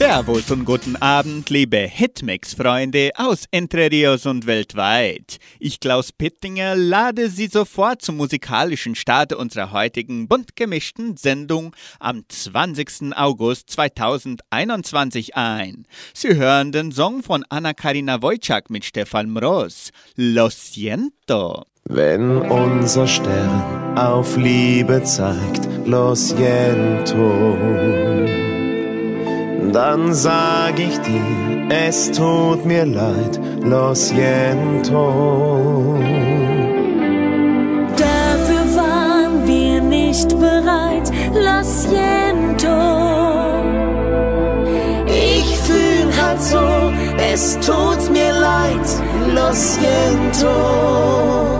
Servus und guten Abend, liebe Hitmix-Freunde aus Entre Rios und weltweit. Ich, Klaus Pittinger, lade Sie sofort zum musikalischen Start unserer heutigen bunt gemischten Sendung am 20. August 2021 ein. Sie hören den Song von Anna-Karina Wojcik mit Stefan Mroz, Lo siento. Wenn unser Stern auf Liebe zeigt, Lo siento dann sag ich dir, es tut mir leid, lo siento. Dafür waren wir nicht bereit, lo siento. Ich fühl halt so, es tut mir leid, lo siento.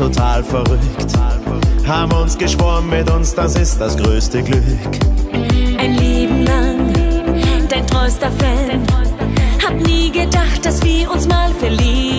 Total verrückt. Haben uns geschworen mit uns, das ist das größte Glück. Ein Leben lang, dein treuster Fan. Hab nie gedacht, dass wir uns mal verlieben.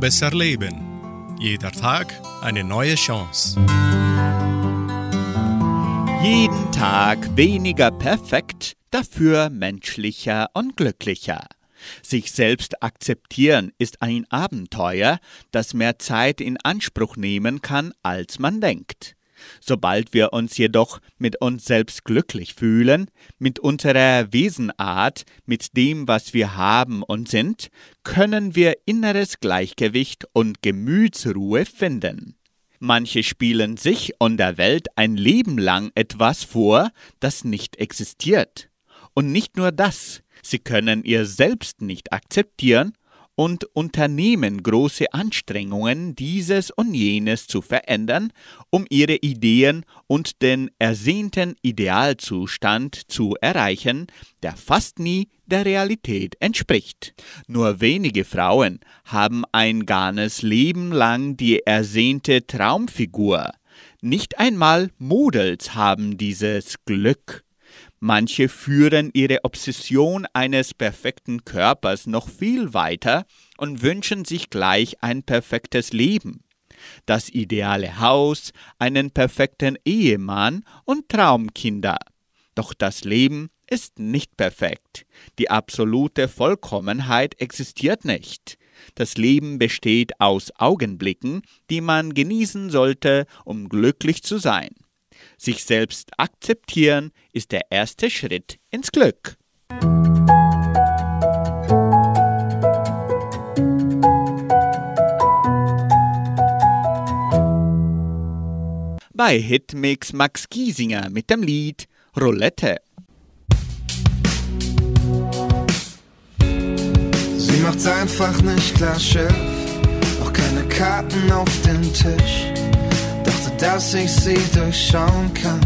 Besser leben. Jeder Tag eine neue Chance. Jeden Tag weniger perfekt, dafür menschlicher und glücklicher. Sich selbst akzeptieren ist ein Abenteuer, das mehr Zeit in Anspruch nehmen kann, als man denkt. Sobald wir uns jedoch mit uns selbst glücklich fühlen, mit unserer Wesenart, mit dem, was wir haben und sind, können wir inneres Gleichgewicht und Gemütsruhe finden. Manche spielen sich und der Welt ein Leben lang etwas vor, das nicht existiert. Und nicht nur das, sie können ihr selbst nicht akzeptieren und unternehmen große Anstrengungen, dieses und jenes zu verändern, um ihre Ideen und den ersehnten Idealzustand zu erreichen, der fast nie der Realität entspricht. Nur wenige Frauen haben ein ganzes Leben lang die ersehnte Traumfigur. Nicht einmal Models haben dieses Glück. Manche führen ihre Obsession eines perfekten Körpers noch viel weiter und wünschen sich gleich ein perfektes Leben. das ideale Haus, einen perfekten Ehemann und Traumkinder. Doch das Leben ist nicht perfekt. Die absolute Vollkommenheit existiert nicht. Das Leben besteht aus Augenblicken, die man genießen sollte, um glücklich zu sein. Sich selbst akzeptieren ist der erste Schritt ins Glück. Bei Hitmix Max Giesinger mit dem Lied Roulette. Sie macht's einfach nicht klar, Chef. Auch keine Karten auf dem Tisch. Dass ich sie durchschauen kann,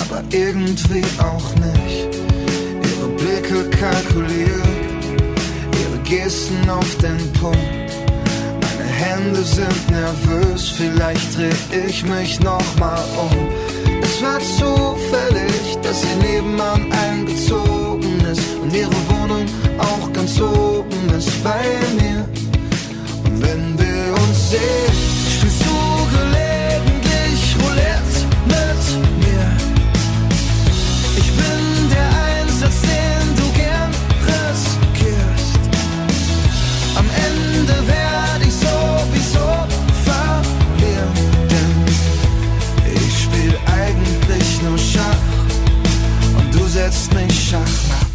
aber irgendwie auch nicht. Ihre Blicke kalkuliert, ihre Gesten auf den Punkt. Meine Hände sind nervös, vielleicht dreh ich mich nochmal um. Es war zufällig, dass sie nebenan eingezogen ist und ihre Wohnung auch ganz oben ist bei mir. Und wenn wir uns sehen, spielst du gelegentlich Schachmatt.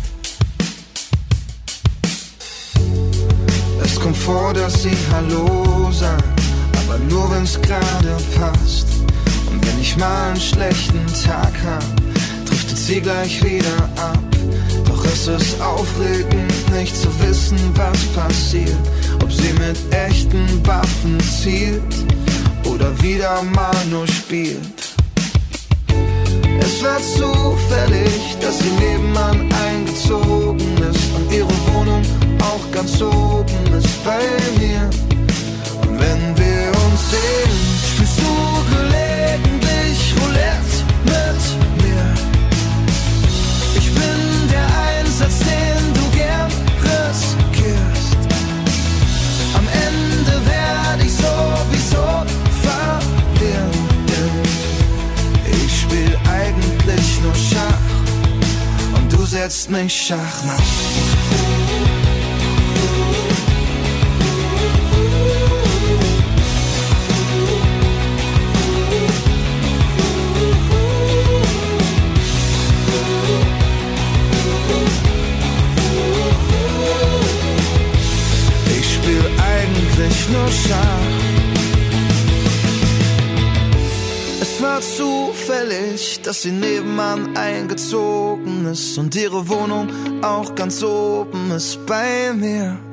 Es kommt vor, dass sie Hallo sagt, aber nur wenn's gerade passt. Und wenn ich mal einen schlechten Tag hab, driftet sie gleich wieder ab. Doch es ist aufregend, nicht zu wissen, was passiert. Ob sie mit echten Waffen zielt oder wieder mal nur spielt. Es war zufällig, dass sie nebenan eingezogen ist und ihre Wohnung auch ganz oben ist bei mir. Und wenn wir uns sehen, spielst du gelegentlich Roulette setzt mich Schachmatt. Ich spiel eigentlich nur Schach. Es war zufällig, dass sie nebenan eingezogen ist und ihre Wohnung auch ganz oben ist bei mir.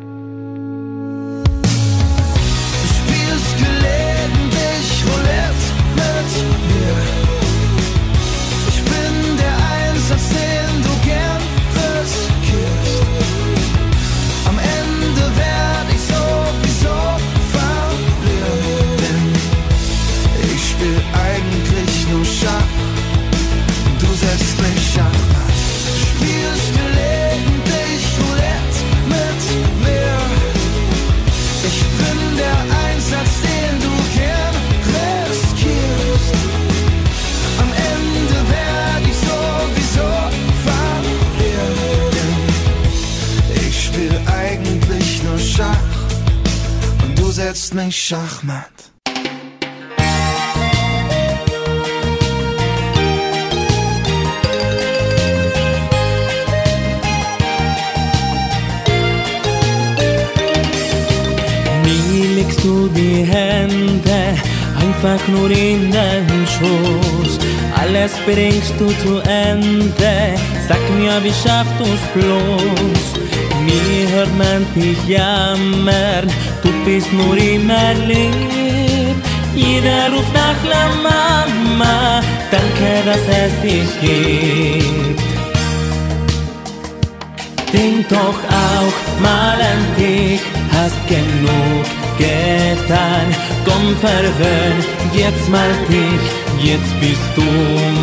Mich Schachmatt. Legst du die Hände einfach nur in den Schoß. Alles bringst du zu Ende. Sag mir, wie schaffst du's bloß? Nie hört man dich jammern, du bist nur immer lieb. Jeder ruft nach La Mama, danke, dass es dich gibt. Denk doch auch mal an dich, hast genug getan. Komm, verwöhn jetzt mal dich, jetzt bist du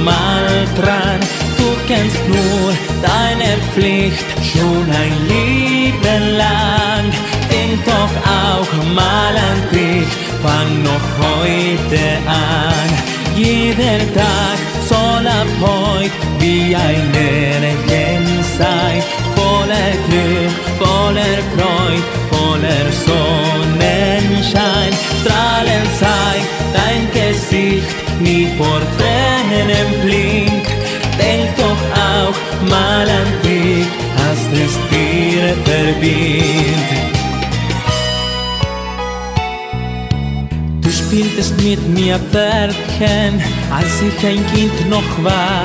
mal dran. Kennst nur deine Pflicht schon ein Leben lang. Denk doch auch mal an dich, fang noch heute an. Jeder Tag soll ab heute wie ein Märchen sein, voller Glück, voller Freud, voller Sonnenschein. Strahlend sei dein Gesicht, nie vor Tränen blind. Denk mal an dich, hast es dir verdient. Du spieltest mit mir Pferdchen, als ich ein Kind noch war.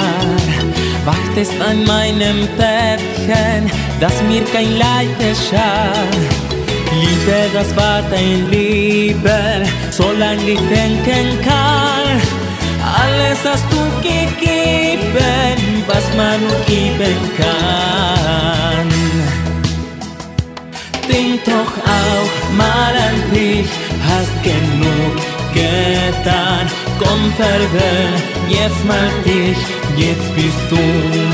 Wachtest an meinem Bettchen, dass mir kein Leid geschah. Liebe, das war dein Liebe, solange ich denken kann. Alles hast du gegeben, was man nur geben kann. Denk doch auch mal an dich, hast genug getan. Komm, verwöhn jetzt mal dich, jetzt bist du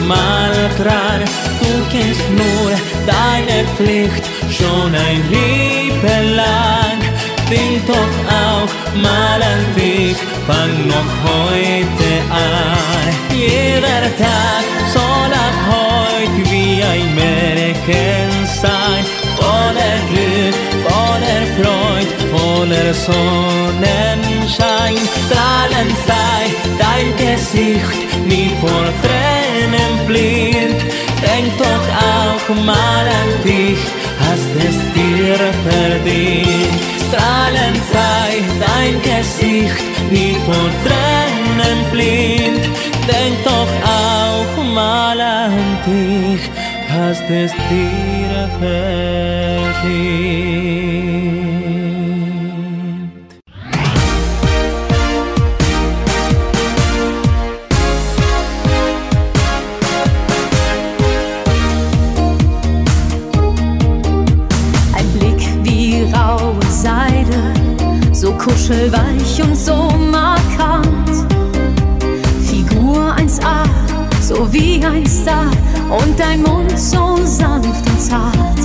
mal dran. Du kennst nur deine Pflicht schon ein Leben lang. Denk doch auch mal an dich, fang noch heute an. Jeder Tag soll ab heute wie ein Märchen sein. Voller Glück, voller Freud, voller Sonnenschein. Strahlend sei dein Gesicht, nie vor Tränen blind. Denk doch auch mal an dich, hast es dir verdient. Strahlend sei dein Gesicht, nie vor Tränen blind. Denk doch auch mal an dich, hast es dir verdient. So kuschelweich und so markant. Figur 1A, so wie ein Star und dein Mund so sanft und zart.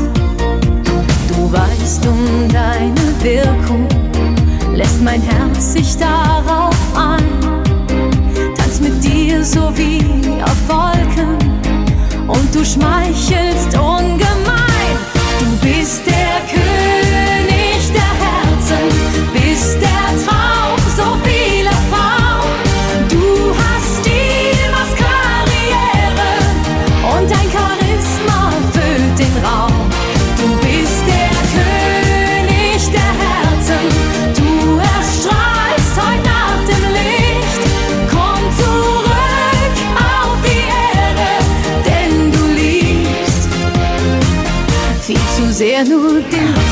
Du weißt um deine Wirkung, lässt mein Herz sich darauf ein. Tanz mit dir so wie auf Wolken und du schmeichelst ungemein. Du bist der viel zu sehr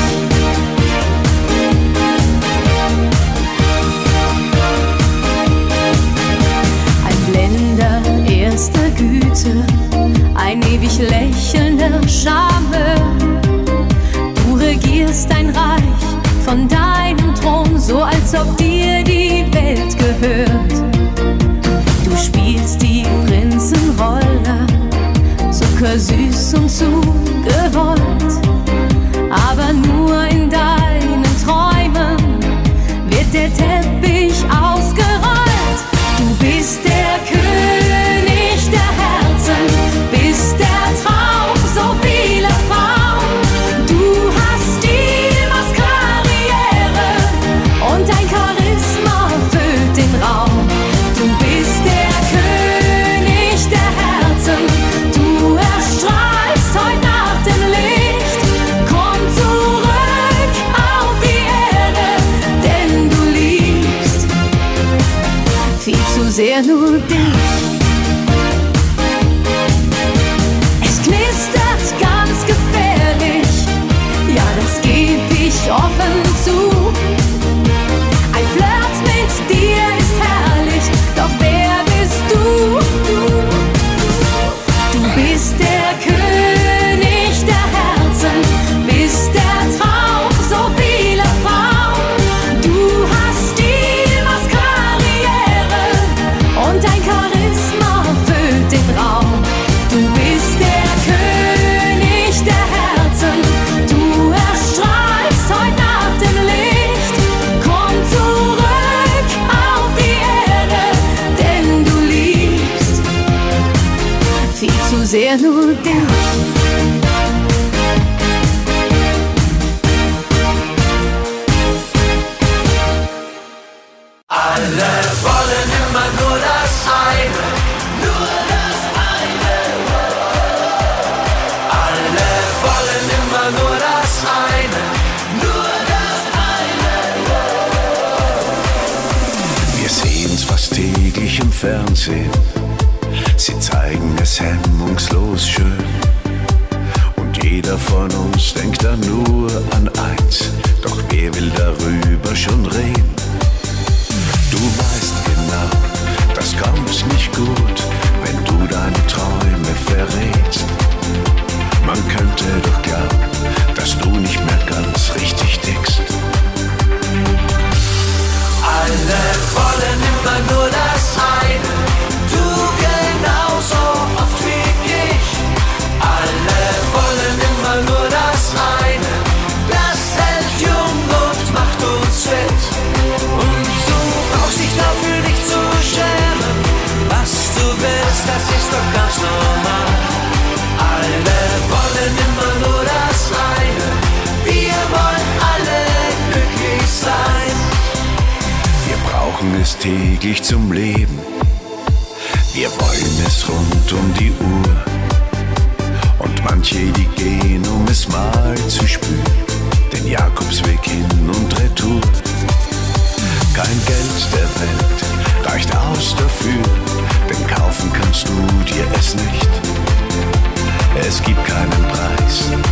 pianute. Alle wollen immer nur das eine, nur das eine. Alle wollen immer nur das eine, nur das eine. Wir sehen's fast täglich im Fernsehen new Gutes dafür, denn kaufen kannst du dir es nicht. Es gibt keinen Preis.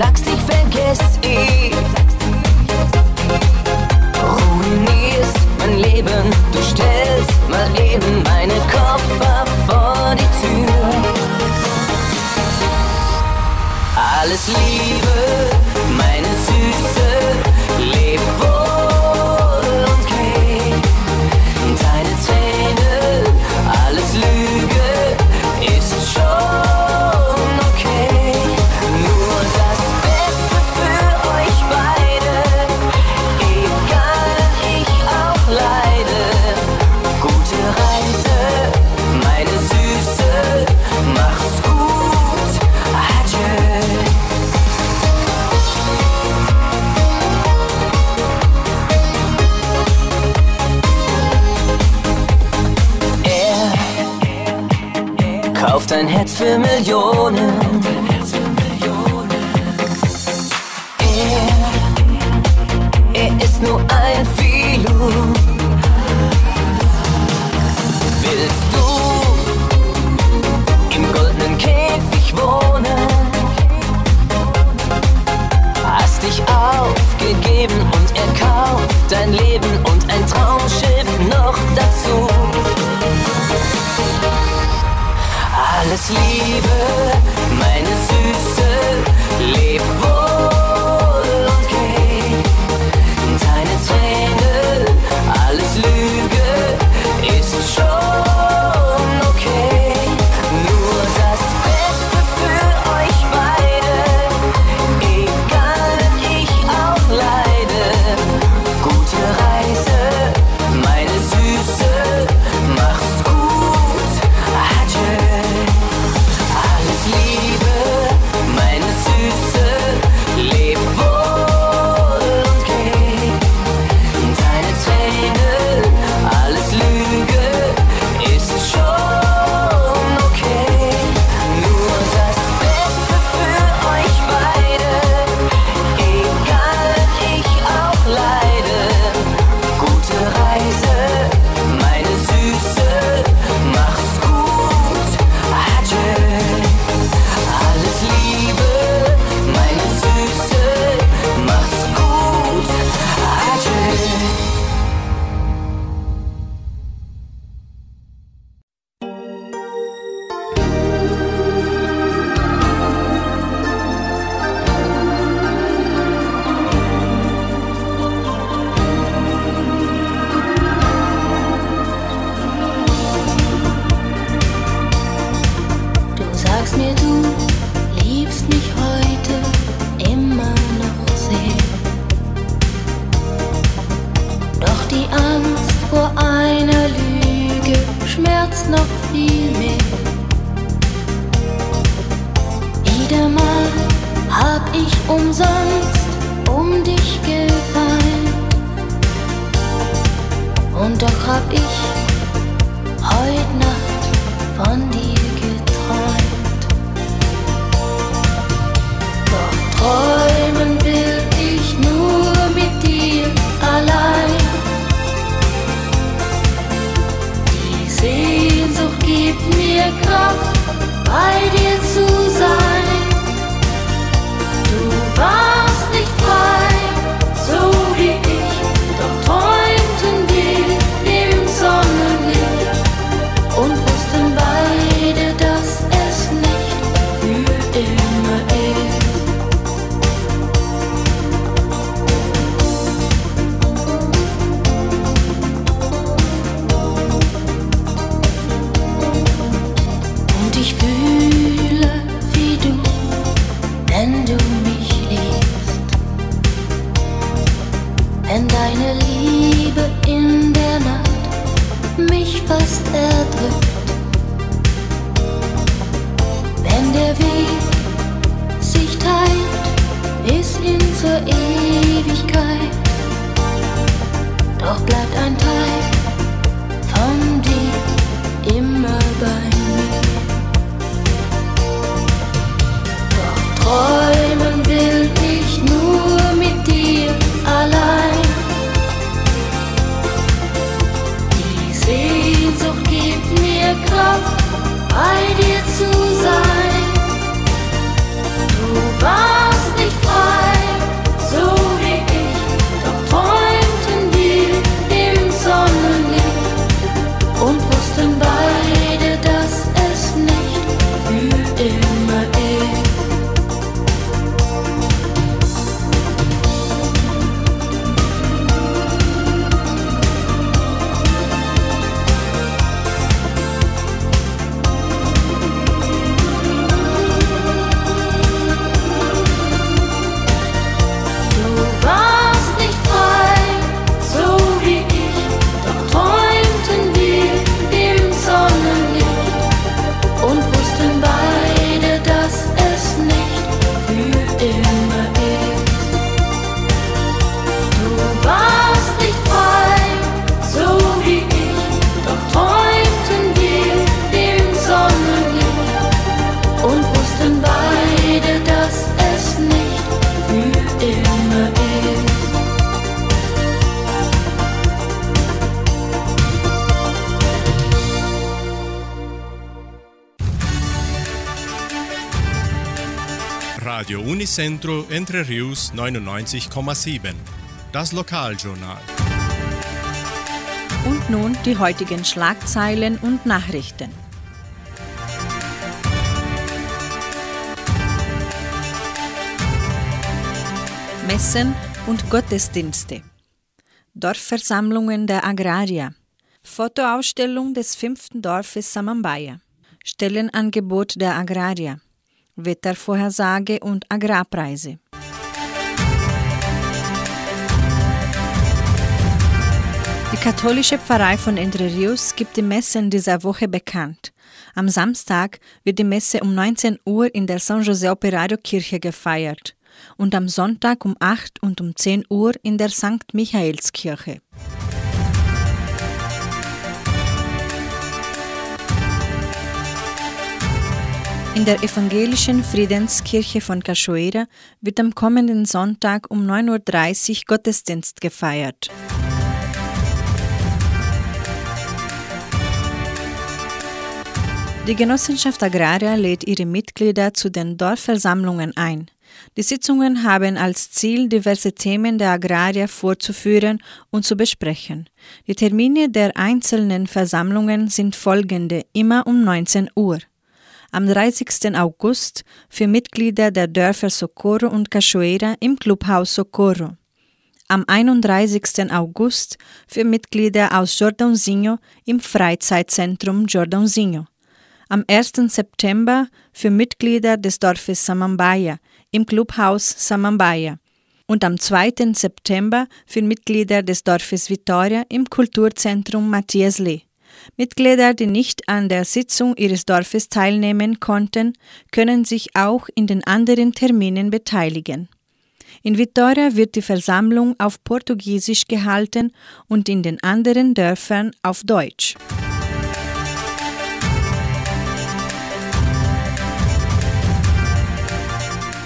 sagst, ich vergess ihn. Ruinierst mein Leben, du stellst mal eben meine Koffer vor die Tür. Alles lieb. Millionen. Er, ist nur ein Philo. Willst du im goldenen Käfig wohnen? Hast dich aufgegeben und er kauft dein Leben und ein Traum. alles Liebe, meine Süße, leb wohl. Unicentro Entre Rius 99,7. Das Lokaljournal. Und nun die heutigen Schlagzeilen und Nachrichten. Messen und Gottesdienste. Dorfversammlungen der Agrarier. Fotoausstellung des fünften Dorfes Samambaya. Stellenangebot der Agrarier. Wettervorhersage und Agrarpreise. Die katholische Pfarrei von Entre Rios gibt die Messen dieser Woche bekannt. Am Samstag wird die Messe um 19 Uhr in der San José Operario Kirche gefeiert und am Sonntag um 8 und um 10 Uhr in der St. Michaelskirche. In der evangelischen Friedenskirche von Cachoeira wird am kommenden Sonntag um 9.30 Uhr Gottesdienst gefeiert. Die Genossenschaft Agraria lädt ihre Mitglieder zu den Dorfversammlungen ein. Die Sitzungen haben als Ziel, diverse Themen der Agrarier vorzuführen und zu besprechen. Die Termine der einzelnen Versammlungen sind folgende, immer um 19 Uhr. Am 30. August für Mitglieder der Dörfer Socorro und Cachoeira im Clubhaus Socorro. Am 31. August für Mitglieder aus Jordãozinho im Freizeitzentrum Jordãozinho. Am 1. September für Mitglieder des Dorfes Samambaia im Clubhaus Samambaia und am 2. September für Mitglieder des Dorfes Vitoria im Kulturzentrum Matthias Lee. Mitglieder, die nicht an der Sitzung ihres Dorfes teilnehmen konnten, können sich auch in den anderen Terminen beteiligen. In Vitoria wird die Versammlung auf Portugiesisch gehalten und in den anderen Dörfern auf Deutsch.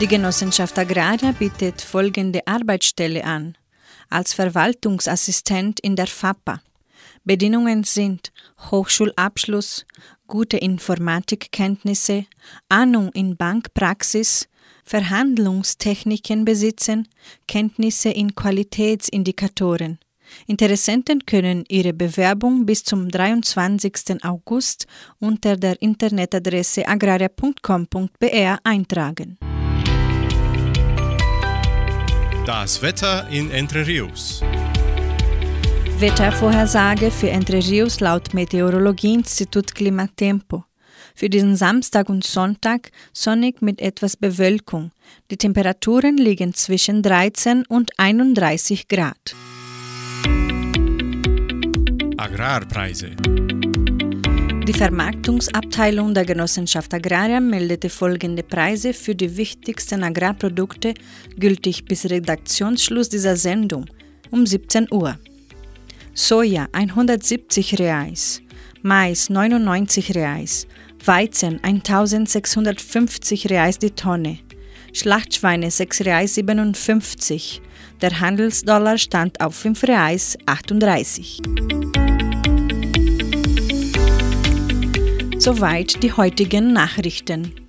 Die Genossenschaft Agraria bietet folgende Arbeitsstelle an. Als Verwaltungsassistent in der FAPA. Bedingungen sind Hochschulabschluss, gute Informatikkenntnisse, Ahnung in Bankpraxis, Verhandlungstechniken besitzen, Kenntnisse in Qualitätsindikatoren. Interessenten können ihre Bewerbung bis zum 23. August unter der Internetadresse agraria.com.br eintragen. Das Wetter in Entre Rios. Wettervorhersage für Entre Rios laut Meteorologieinstitut Klimatempo. Für diesen Samstag und Sonntag sonnig mit etwas Bewölkung. Die Temperaturen liegen zwischen 13 und 31 Grad. Agrarpreise. Die Vermarktungsabteilung der Genossenschaft Agraria meldete folgende Preise für die wichtigsten Agrarprodukte gültig bis Redaktionsschluss dieser Sendung um 17 Uhr. Soja 170 Reais, Mais 99 Reais, Weizen 1650 Reais die Tonne, Schlachtschweine 6 Reais 57, der Handelsdollar stand auf 5 Reais 38. Soweit die heutigen Nachrichten.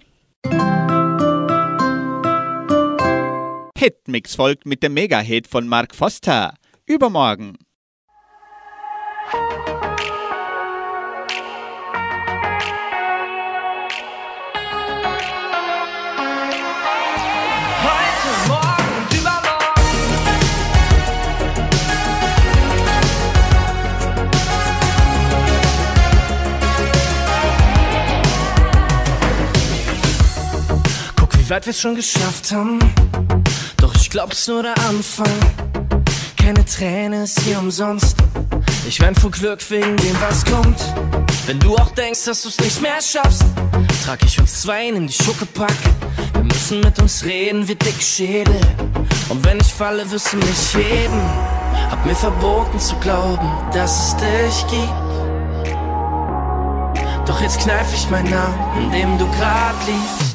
Hitmix folgt mit dem Mega-Hit von Mark Foster. Übermorgen. Wie weit wir schon geschafft haben. Doch ich glaub's nur der Anfang. Keine Träne ist hier umsonst. Ich wein vor Glück wegen dem, was kommt. Wenn du auch denkst, dass du's nicht mehr schaffst, trag ich uns zwei in die Schuckepack. Wir müssen mit uns reden wie Dickschädel. Und wenn ich falle, wirst du mich heben. Hab mir verboten zu glauben, dass es dich gibt. Doch jetzt kneif ich meinen Namen, in dem du grad liegst.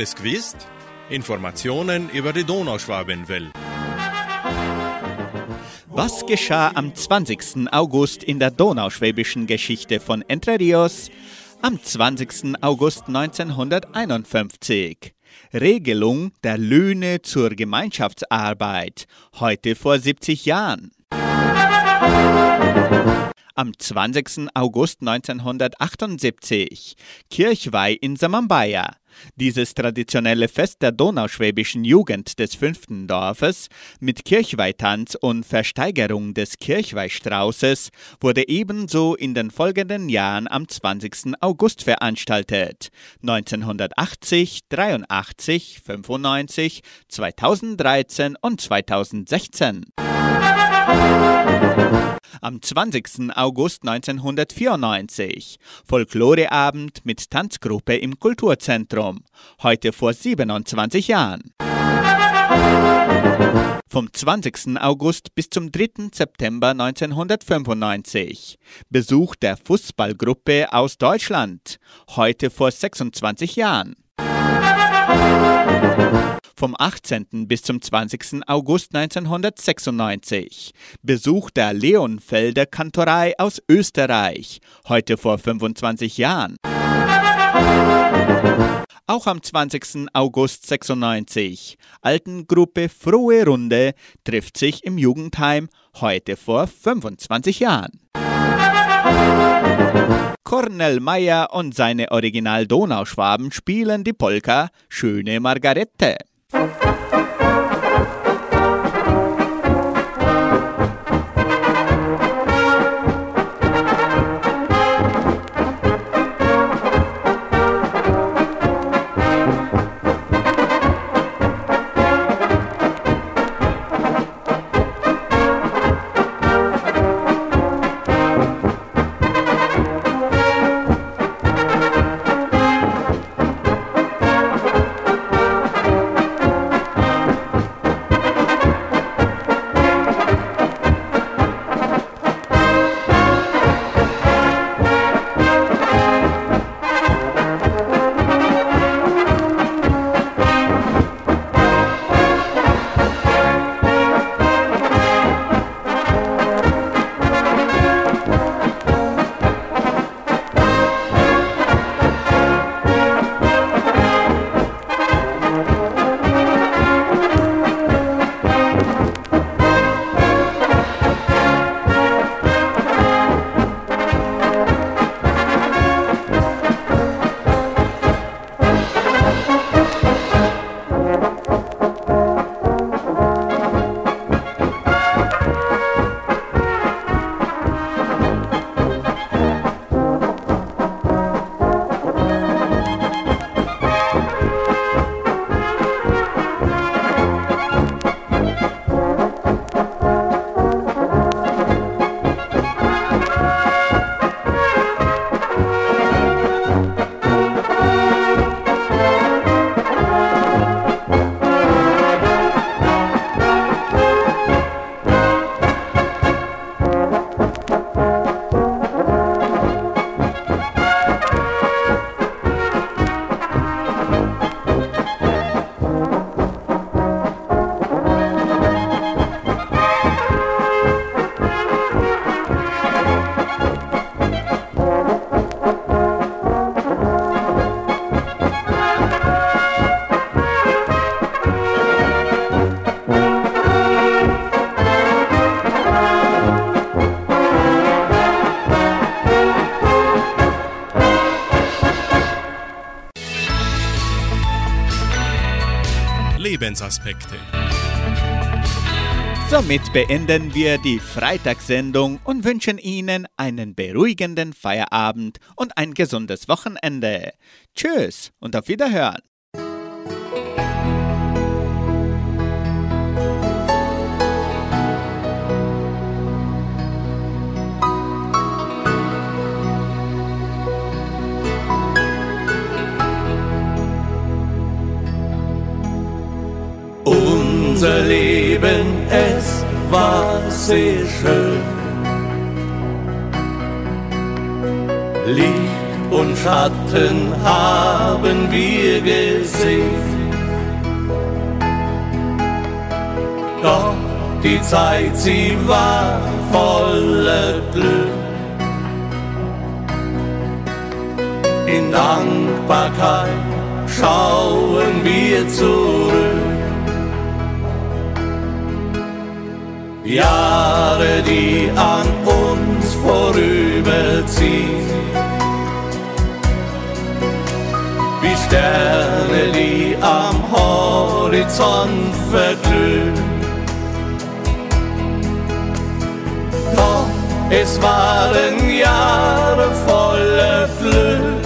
es gewusst? Informationen über die Donauschwabenwelle. Was geschah am 20. August in der donauschwäbischen Geschichte von Entre Rios? Am 20. August 1951. Regelung der Löhne zur Gemeinschaftsarbeit. Heute vor 70 Jahren. Am 20. August 1978 Kirchweih in Samambaya. Dieses traditionelle Fest der donauschwäbischen Jugend des fünften Dorfes mit Kirchweihtanz und Versteigerung des Kirchweihstraußes wurde ebenso in den folgenden Jahren am 20. August veranstaltet. 1980, 83, 95, 2013 und 2016. am 20. August 1994. Folkloreabend mit Tanzgruppe im Kulturzentrum. Heute vor 27 Jahren. Vom 20. August bis zum 3. September 1995. Besuch der Fußballgruppe aus Deutschland. Heute vor 26 Jahren. Vom 18. bis zum 20. August 1996. Besuch der Leonfelder Kantorei aus Österreich. Heute vor 25 Jahren. Auch am 20. August 96. Altengruppe Frohe Runde trifft sich im Jugendheim heute vor 25 Jahren. Cornel Meyer und seine Original Donauschwaben spielen die Polka Schöne Margarete. Thank you. Lebensaspekte. Somit beenden wir die Freitagssendung und wünschen Ihnen einen beruhigenden Feierabend und ein gesundes Wochenende. Tschüss und auf Wiederhören. Unser Leben, es war sehr schön. Licht und Schatten haben wir gesehen. Doch die Zeit, sie war voller Glück. In Dankbarkeit schauen wir zurück. Jahre, die an uns vorüberziehen. Wie Sterne, die am Horizont verglühen. Doch es waren Jahre voller Glück.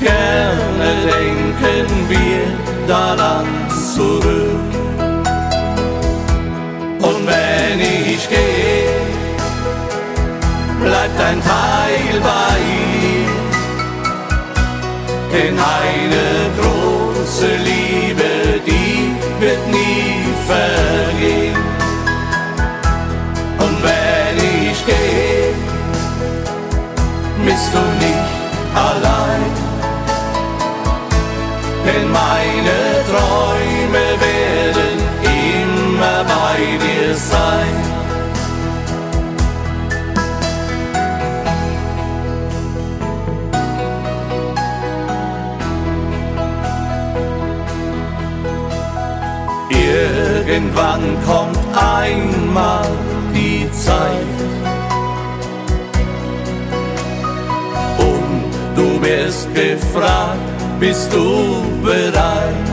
Gerne denken wir daran zurück. bleibt ein Teil bei ihm. Denn eine große Liebe, die wird nie vergehen. Und wenn ich gehe, bist du nicht allein. Denn meine Irgendwann kommt einmal die Zeit. Und du wirst gefragt, bist du bereit?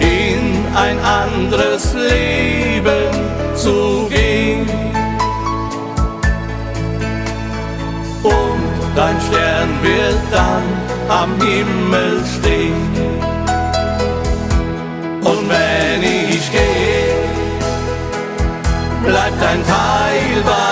In ein anderes Leben zu gehen. Und dein Stern wird dann am Himmel stehen. dein Teil bei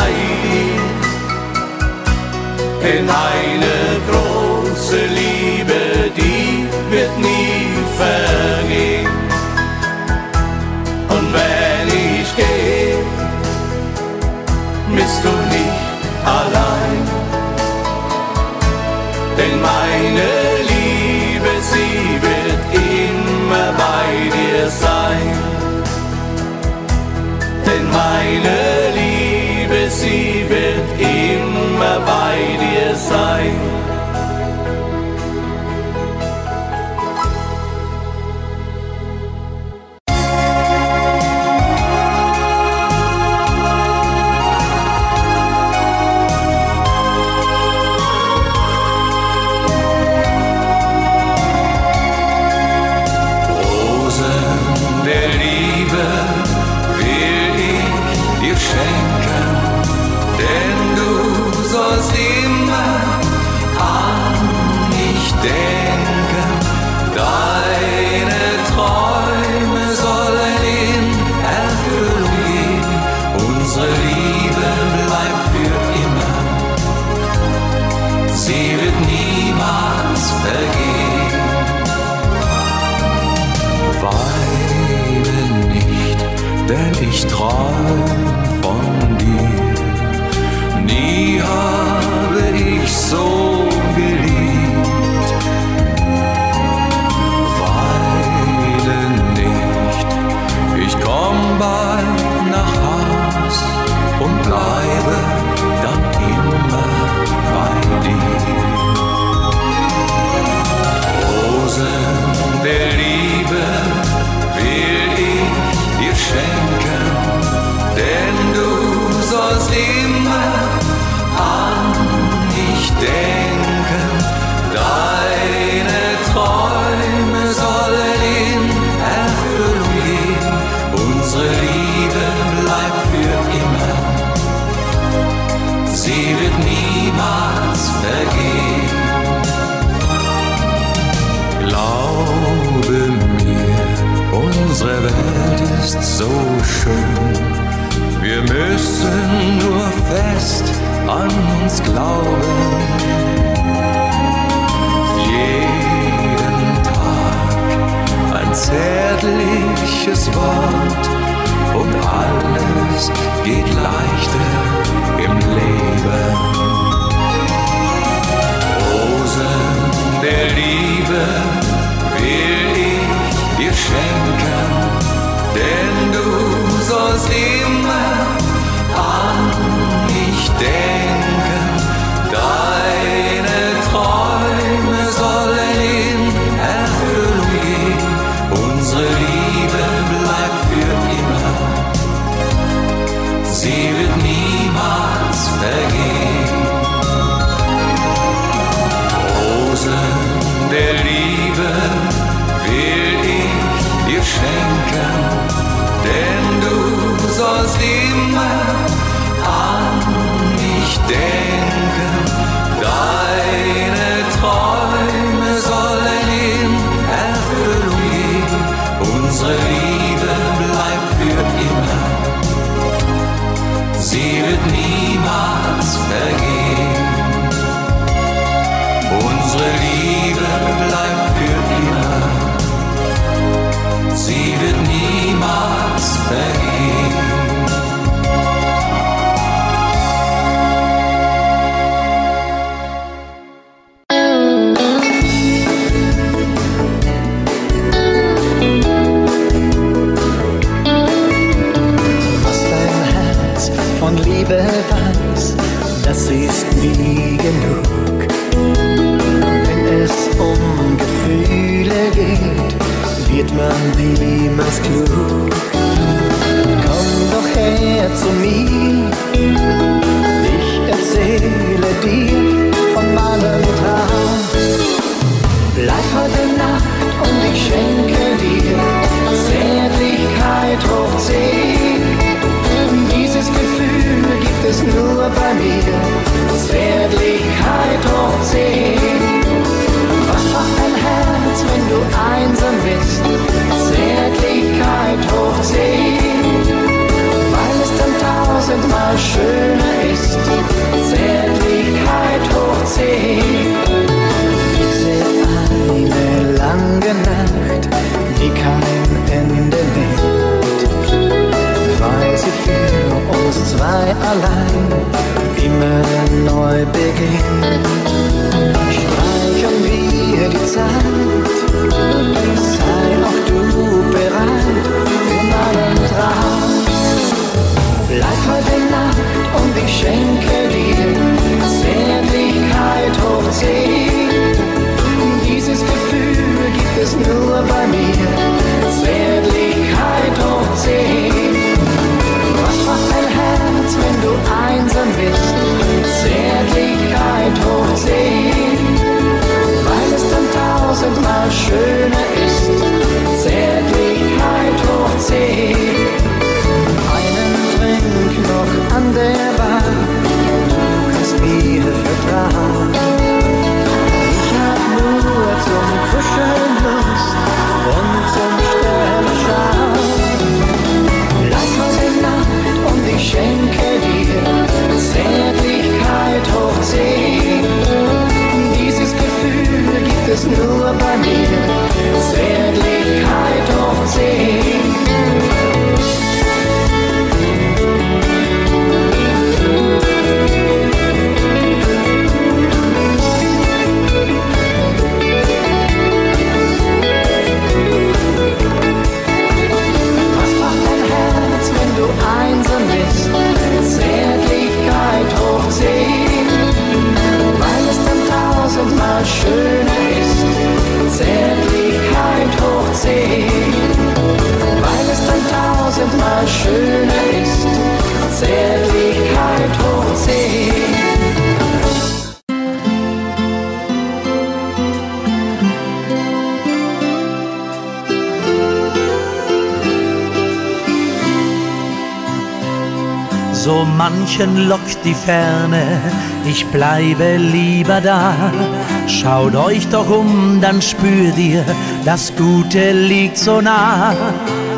lockt die Ferne, ich bleibe lieber da. Schaut euch doch um, dann spürt ihr, das Gute liegt so nah.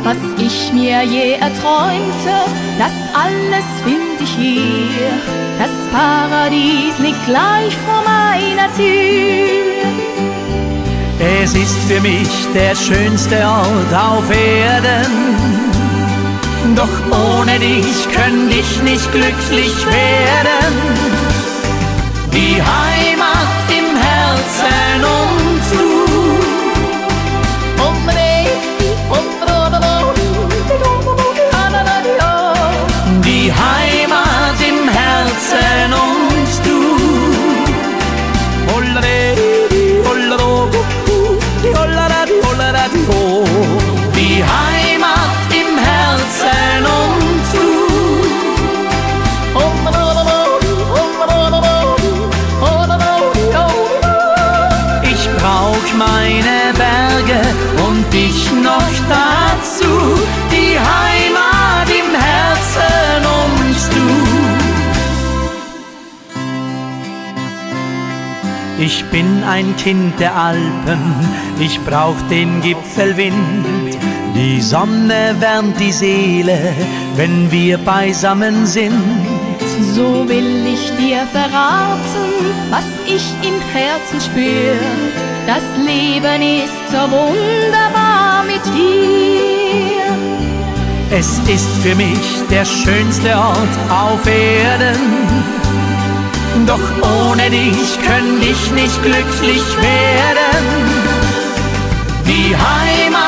Was ich mir je erträumte, das alles find ich hier. Das Paradies liegt gleich vor meiner Tür. Es ist für mich der schönste Ort auf Erden doch ohne dich könnte ich nicht glücklich werden. Die Heimat im Herzen und Ich bin ein Kind der Alpen, ich brauch den Gipfelwind. Die Sonne wärmt die Seele, wenn wir beisammen sind. So will ich dir verraten, was ich im Herzen spür. Das Leben ist so wunderbar mit dir. Es ist für mich der schönste Ort auf Erden doch ohne dich könnte ich nicht glücklich werden. Die Heimat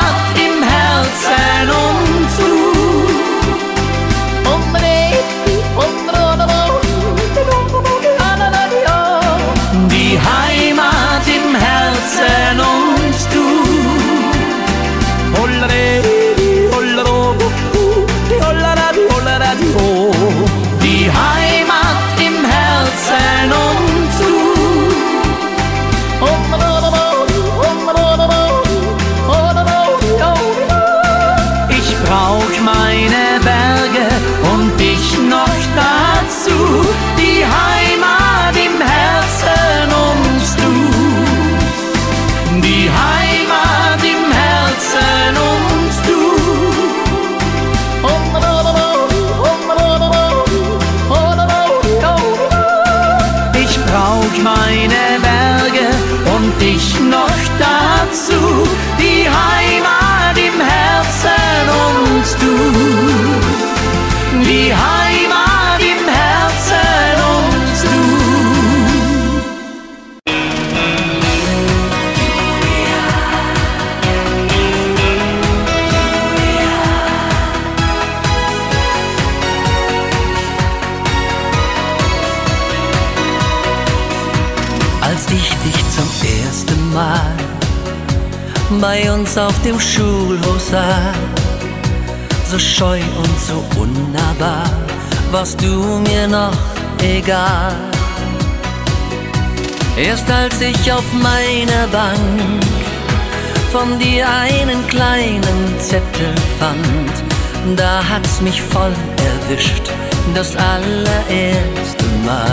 uns auf dem Schulhof sah. So scheu und so unnahbar warst du mir noch egal. Erst als ich auf meiner Bank von dir einen kleinen Zettel fand, da hat's mich voll erwischt, das allererste Mal.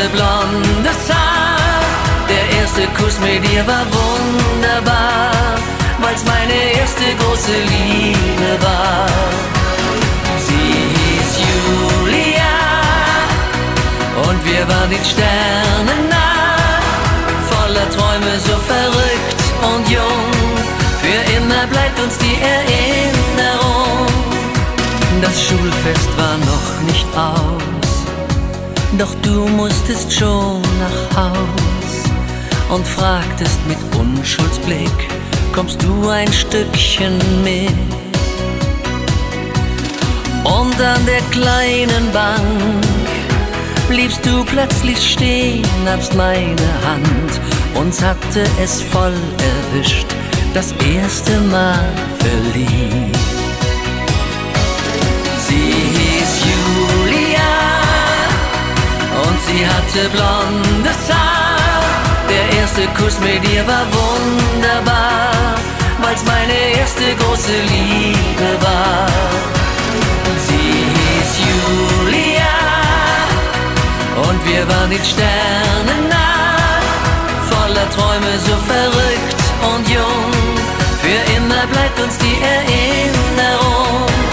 Hatte blondes Haar. Der erste Kuss mit ihr war wunderbar, weil's meine erste große Liebe war. Sie hieß Julia und wir waren den Sternen nah, voller Träume so verrückt und jung. Für immer bleibt uns die Erinnerung. Das Schulfest war noch nicht aus, doch du musstest schon nach Haus und fragtest mit Unschuldsblick, kommst du ein Stückchen mit? Und an der kleinen Bank bliebst du plötzlich stehen, nabst meine Hand, uns hatte es voll erwischt, das erste Mal verliebt. Sie hatte blondes Haar. Der erste Kuss mit ihr war wunderbar, weil's meine erste große Liebe war. Sie hieß Julia und wir waren den Sternen nah, voller Träume so verrückt und jung. Für immer bleibt uns die Erinnerung.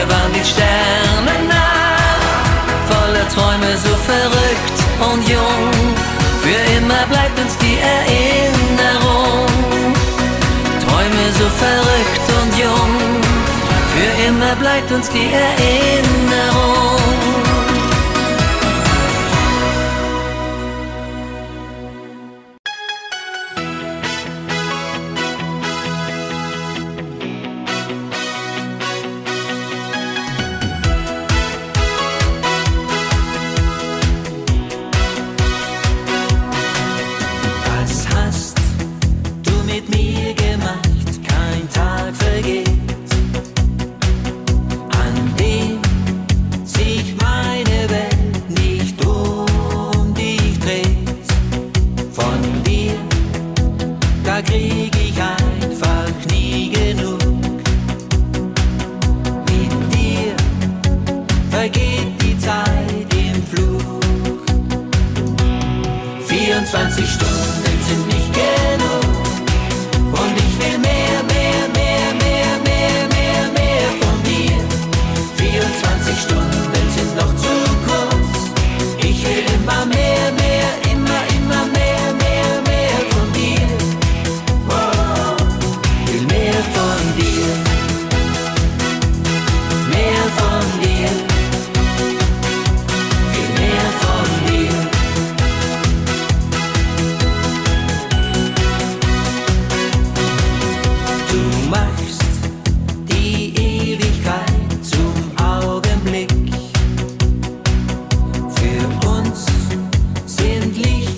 Wir waren den Sternen nah, voller Träume so verrückt und jung. Für immer bleibt uns die Erinnerung. Träume so verrückt und jung. Für immer bleibt uns die Erinnerung.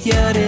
Sind